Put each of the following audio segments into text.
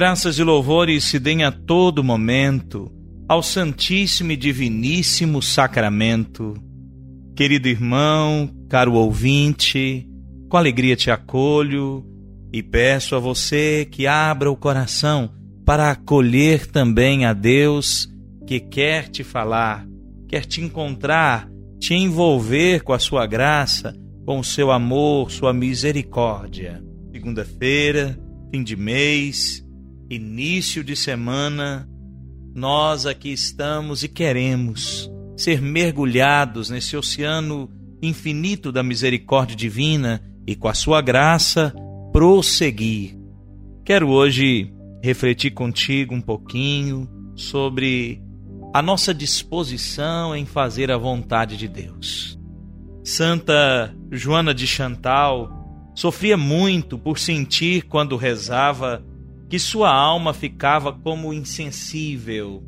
Graças e louvores se deem a todo momento ao Santíssimo e Diviníssimo Sacramento. Querido irmão, caro ouvinte, com alegria te acolho e peço a você que abra o coração para acolher também a Deus que quer te falar, quer te encontrar, te envolver com a sua graça, com o seu amor, sua misericórdia. Segunda-feira, fim de mês, início de semana, nós aqui estamos e queremos ser mergulhados nesse oceano infinito da misericórdia divina e com a sua graça prosseguir. Quero hoje refletir contigo um pouquinho sobre a nossa disposição em fazer a vontade de Deus. Santa Joana de Chantal sofria muito por sentir quando rezava que sua alma ficava como insensível,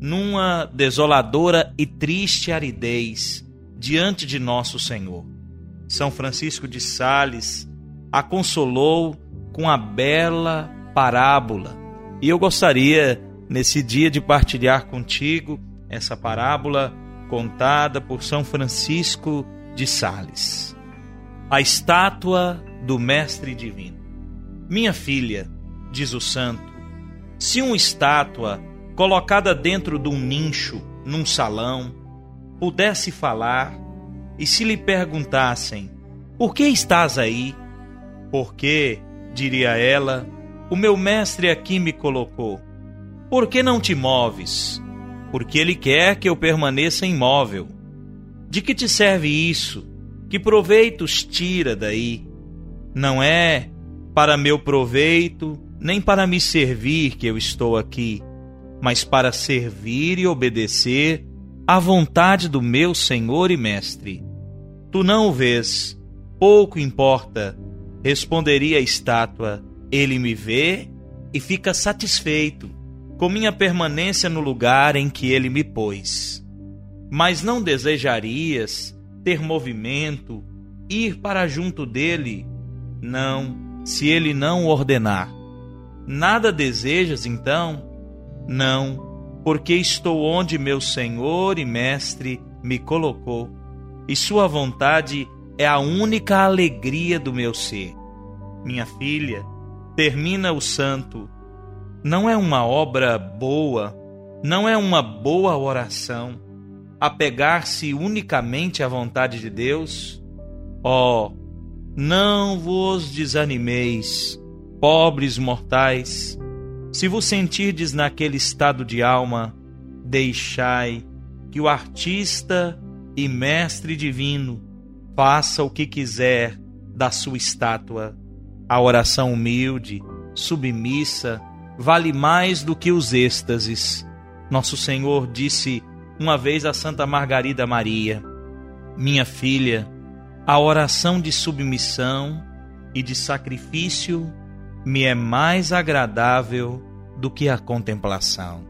numa desoladora e triste aridez diante de nosso Senhor. São Francisco de Sales a consolou com a bela parábola. E eu gostaria, nesse dia, de partilhar contigo essa parábola contada por São Francisco de Sales. A estátua do Mestre Divino. Minha filha, diz o santo, se uma estátua colocada dentro de um nicho, num salão, pudesse falar, e se lhe perguntassem: Por que estás aí? Porque, diria ela, o meu mestre aqui me colocou. Por que não te moves? Porque ele quer que eu permaneça imóvel. De que te serve isso? Que proveitos tira daí? Não é para meu proveito, nem para me servir que eu estou aqui, mas para servir e obedecer à vontade do meu Senhor e Mestre. Tu não o vês, pouco importa, responderia a estátua ele me vê e fica satisfeito com minha permanência no lugar em que ele me pôs. Mas não desejarias ter movimento, ir para junto dele? Não, se ele não ordenar. Nada desejas então? Não, porque estou onde meu Senhor e Mestre me colocou, e Sua vontade é a única alegria do meu ser. Minha filha, termina o santo. Não é uma obra boa, não é uma boa oração apegar-se unicamente à vontade de Deus? Oh, não vos desanimeis, pobres mortais. Se vos sentirdes naquele estado de alma, deixai que o artista e mestre divino faça o que quiser da sua estátua a oração humilde, submissa, vale mais do que os êxtases. Nosso Senhor disse uma vez a Santa Margarida Maria: Minha filha, a oração de submissão e de sacrifício me é mais agradável do que a contemplação.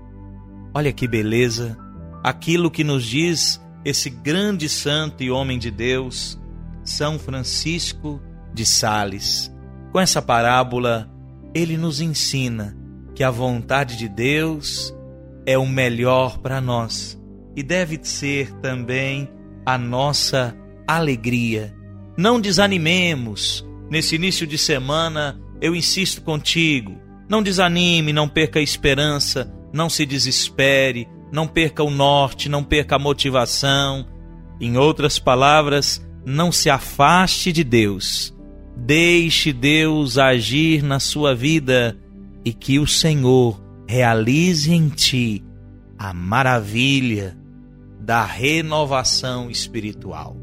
Olha que beleza, aquilo que nos diz esse grande santo e homem de Deus, São Francisco de Sales. Com essa parábola, ele nos ensina que a vontade de Deus é o melhor para nós e deve ser também a nossa alegria. Não desanimemos. Nesse início de semana, eu insisto contigo. Não desanime, não perca a esperança, não se desespere, não perca o norte, não perca a motivação. Em outras palavras, não se afaste de Deus. Deixe Deus agir na sua vida e que o Senhor realize em ti a maravilha da renovação espiritual.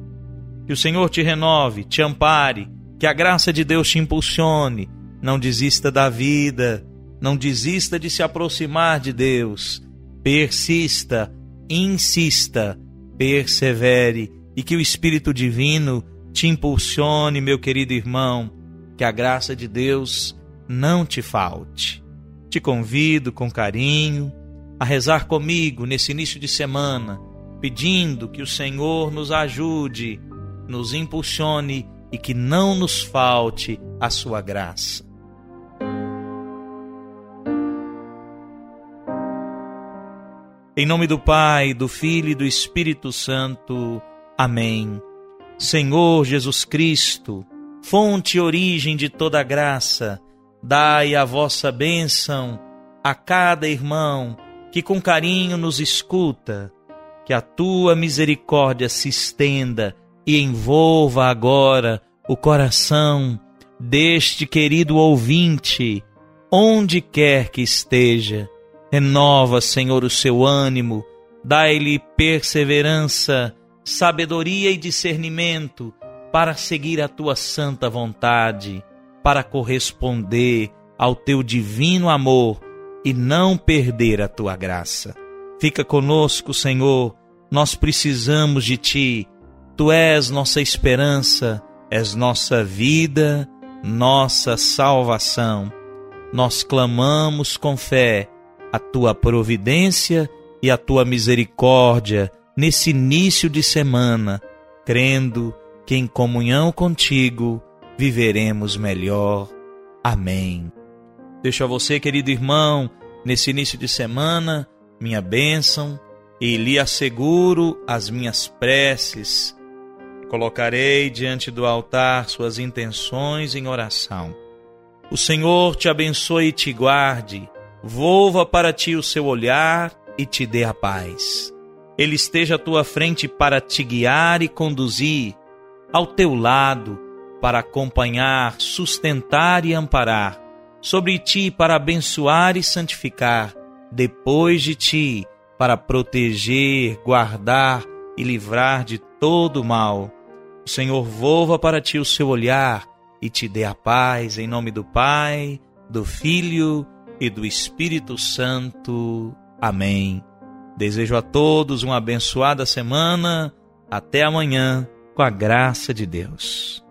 Que o Senhor te renove, te ampare Que a graça de Deus te impulsione. Não desista da vida. Não desista de se aproximar de Deus. Persista, insista, persevere e que o Espírito Divino te impulsione, meu querido irmão. Que a graça de Deus não te falte. Te convido com carinho a rezar comigo nesse início de semana, pedindo que o Senhor nos ajude, nos impulsione e que não nos falte a sua graça. Em nome do Pai, do Filho e do Espírito Santo. Amém. Senhor Jesus Cristo, fonte e origem de toda graça, dai a vossa bênção a cada irmão que com carinho nos escuta, que a tua misericórdia se estenda e envolva agora o coração deste querido ouvinte, onde quer que esteja. Renova, Senhor, o seu ânimo, dai-lhe perseverança, sabedoria e discernimento para seguir a tua santa vontade, para corresponder ao teu divino amor e não perder a tua graça. Fica conosco, Senhor, nós precisamos de ti. Tu és nossa esperança, és nossa vida, nossa salvação. Nós clamamos com fé a tua providência e a tua misericórdia nesse início de semana, crendo que em comunhão contigo viveremos melhor. Amém. Deixo a você, querido irmão, nesse início de semana, minha bênção e lhe asseguro as minhas preces. Colocarei diante do altar suas intenções em oração. O Senhor te abençoe e te guarde, volva para ti o seu olhar e te dê a paz. Ele esteja à tua frente para te guiar e conduzir, ao teu lado para acompanhar, sustentar e amparar sobre ti para abençoar e santificar, depois de ti para proteger, guardar e livrar de todo mal. O Senhor volva para ti o seu olhar e te dê a paz em nome do Pai, do Filho e do Espírito Santo. Amém. Desejo a todos uma abençoada semana. Até amanhã, com a graça de Deus.